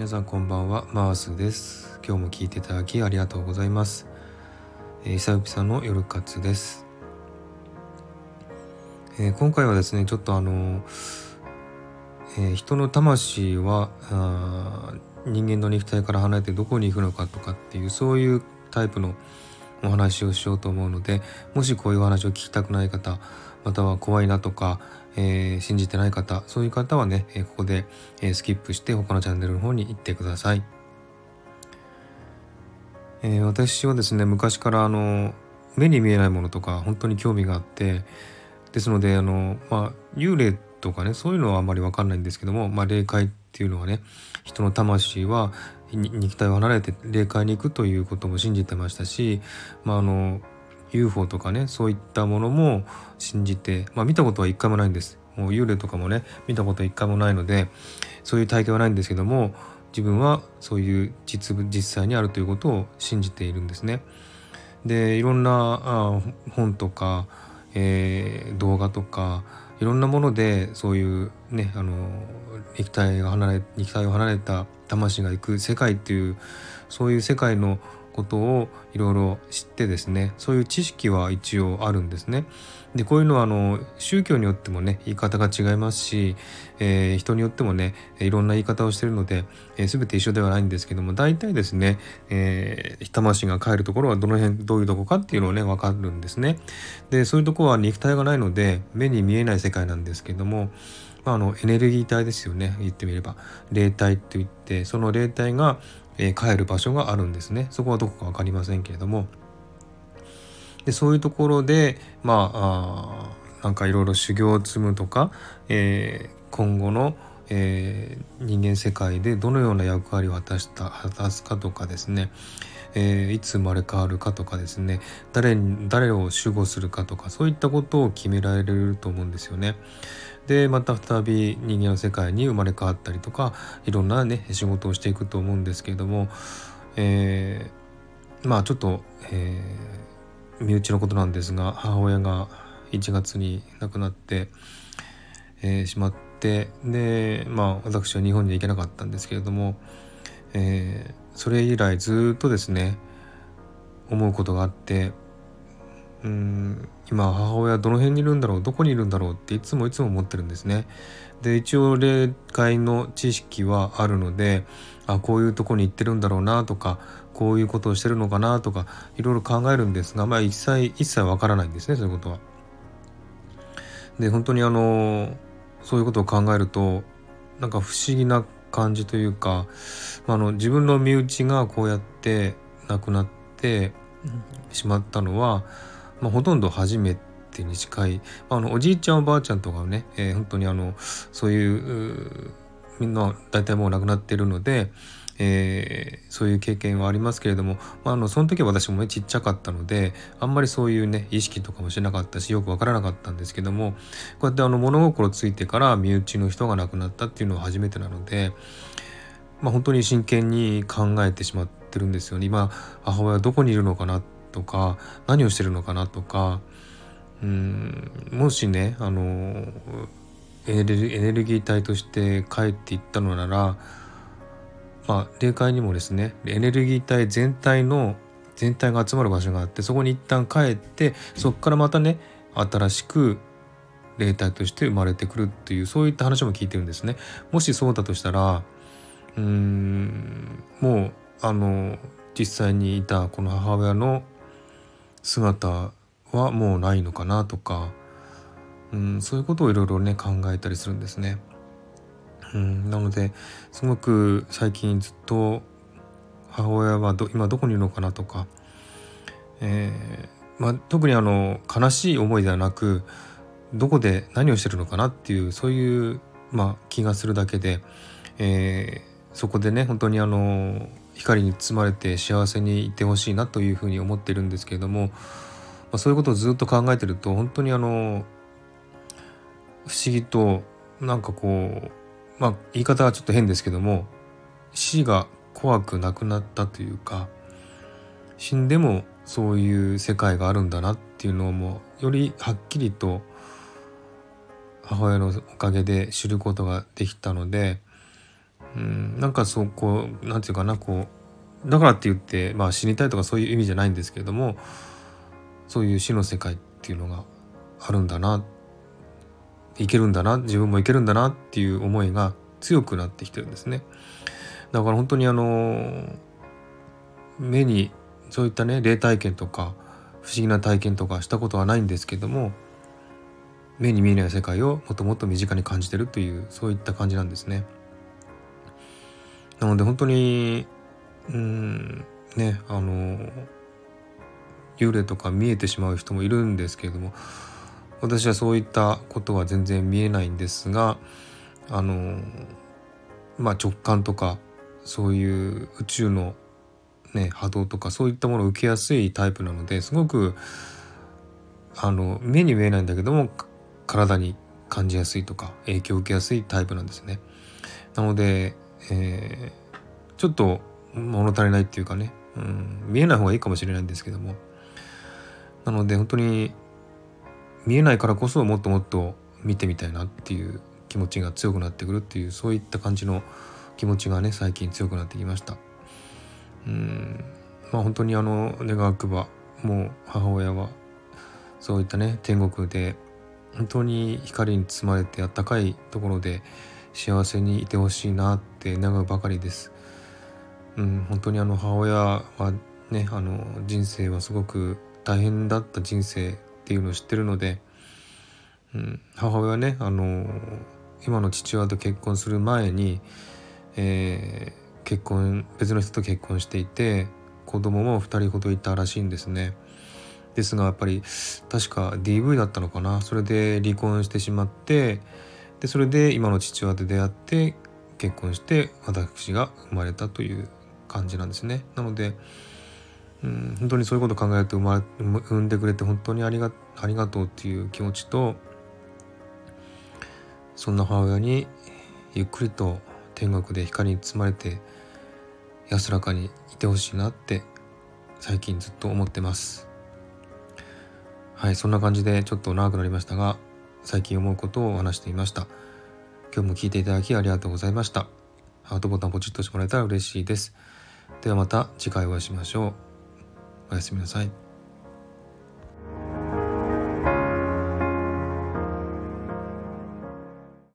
皆さんこんばんはマースです。今日も聞いていただきありがとうございます。えー、久々さんの夜活です、えー、今回はですねちょっとあのえー、人の魂は人間の肉体から離れてどこに行くのかとかっていうそういうタイプのお話をしようと思うのでもしこういうお話を聞きたくない方または怖いなとか、えー、信じてない方そういう方はね、えここで、えスキップして他のチャンネルの方に行ってください。え、私はですね昔からあの目に見えないものとか本当に興味があってですのであの、まあ、幽霊とかねそういうのはあんまり分かんないんですけども、まあ、霊界っていうのはね人の魂は肉体を離れて霊界に行くということも信じてましたし、まあ、あの UFO とかねそういったものも信じて、まあ、見たことは一回もないんですもう幽霊とかもね見たことは一回もないのでそういう体験はないんですけども自分はそういう実実際にあるということを信じているんですね。でいろんなあ本とか、えー、動画とかいろんなものでそういうねあの肉体が離れ肉体を離れた魂が行く世界っていうそういう世界のことをいろいろ知ってですねそういう知識は一応あるんですね。でこういうのはあの宗教によってもね言い方が違いますし、えー、人によってもねいろんな言い方をしてるので、えー、全て一緒ではないんですけども大体ですね、えー、魂が帰るところはどの辺どういうとこかっていうのをね分かるんですね。でそういうとこは肉体がないので目に見えない世界なんですけどもまあ、あのエネルギー体ですよね言ってみれば霊体といってその霊体がえ帰る場所があるんですね。そこはどこか分かりませんけれども。でそういうところでまああなんかいろいろ修行を積むとか、えー、今後の、えー、人間世界でどのような役割を果たした果たすかとかですね、えー、いつ生まれ変わるかとかですね。誰誰を守護するかとかそういったことを決められると思うんですよね。でまた再び人間の世界に生まれ変わったりとかいろんなね仕事をしていくと思うんですけれども、えー、まあちょっと、えー、身内のことなんですが母親が1月に亡くなって、えー、しまってでまあ私は日本に行けなかったんですけれども、え、それ以来ずっとですね思うことがあってうん今母親どの辺にいるんだろうどこにいるんだろうっていつもいつも思ってるんですね。で一応霊界の知識はあるのであこういうとこに行ってるんだろうなとかこういうことをしてるのかなとかいろいろ考えるんですがまあ一切一切わからないんですねそういうことは。で本当にあのそういうことを考えるとなんか不思議な感じというか、まあ、の自分の身内がこうやって亡くなってしまったのはまあ、ほとんど初めてに近い、まあ、のおじいちゃんおばあちゃんとかね、えー、本当にあのそういうみんな大体もう亡くなってるので、えー、そういう経験はありますけれども、まあ、あのその時は私もねちっちゃかったのであんまりそういうね意識とかもしなかったしよくわからなかったんですけどもこうやってあの物心ついてから身内の人が亡くなったっていうのは初めてなので、まあ、本当に真剣に考えてしまってるんですよね。今母親はどこにいるのかなっとか何をしてるのかなとかうんもしねあのエネルギー体として帰っていったのならまあ霊界にもですねエネルギー体全体の全体が集まる場所があってそこに一旦帰ってそこからまたね新しく霊体として生まれてくるっていうそういった話も聞いてるんですね。もしそうだとしたらうーんもうあの実際にいたこの母親の姿はもうないのかなとか、うん、そういうことをいろいろね考えたりするんですね。うん、なのですごく最近ずっと母親はど今どこにいるのかなとか、えー、まあ、特にあの悲しい思いではなくどこで何をしてるのかなっていうそういう、まあ、気がするだけで、えー、そこでね本当にあの光に包まれて幸せにいてほしいなというふうに思ってるんですけれども、まあ、そういうことをずっと考えてると本当にあの不思議となんかこうまあ言い方はちょっと変ですけども死が怖くなくなったというか死んでもそういう世界があるんだなっていうのをもうよりはっきりと母親のおかげで知ることができたのでうんなんかそうこうなんていうかなこうだからって言ってまあ死にたいとかそういう意味じゃないんですけれどもそういう死の世界っていうのがあるんだないけるんだな自分もいけるんだなっていう思いが強くなってきてるんですね。だから本当にあの目にそういったね霊体験とか不思議な体験とかしたことはないんですけども目に見えない世界をもっともっと身近に感じてるというそういった感じなんですね。なので本当にうんねあの幽霊とか見えてしまう人もいるんですけれども私はそういったことは全然見えないんですがあのまあ直感とかそういう宇宙のね波動とかそういったものを受けやすいタイプなのですごくあの目に見えないんだけども体に感じやすいとか影響を受けやすいタイプなんですね。なので、えー、ちょっと物足りないっていうかね、うん、見えない方がいいかもしれないんですけども。なので本当に見えないからこそもっともっと見てみたいなっていう気持ちが強くなってくるっていうそういった感じの気持ちがね最近強くなってきました。うん。まあ本当にあの願わくばもう母親はそういったね天国で本当に光に包まれてあったかいところで幸せにいてほしいなっって願うばかりですうん本当にあの母親はねあの人生はすごく大変だった人生っていうのを知ってるので、うん、母親はねあの今の父親と結婚する前に、えー、結婚別の人と結婚していて子供も2人ほどいたらしいんですね。ですがやっぱり確か DV だったのかなそれで離婚してしまってでそれで今の父親と出会って結婚して私が生まれたという感じなんですね。なのでうん、本当にそういうこと考えると生まれ産んでくれて本当にありがありがとうっていう気持ちとそんな母親にゆっくりと天国で光に包まれて安らかにいてほしいなって最近ずっと思ってますはいそんな感じでちょっと長くなりましたが最近思うことを話していました今日も聞いていただきありがとうございました。ハートボタンポチッとしてもらえたら嬉しいです。ではまた次回お会いしましょう。おやすみなさい。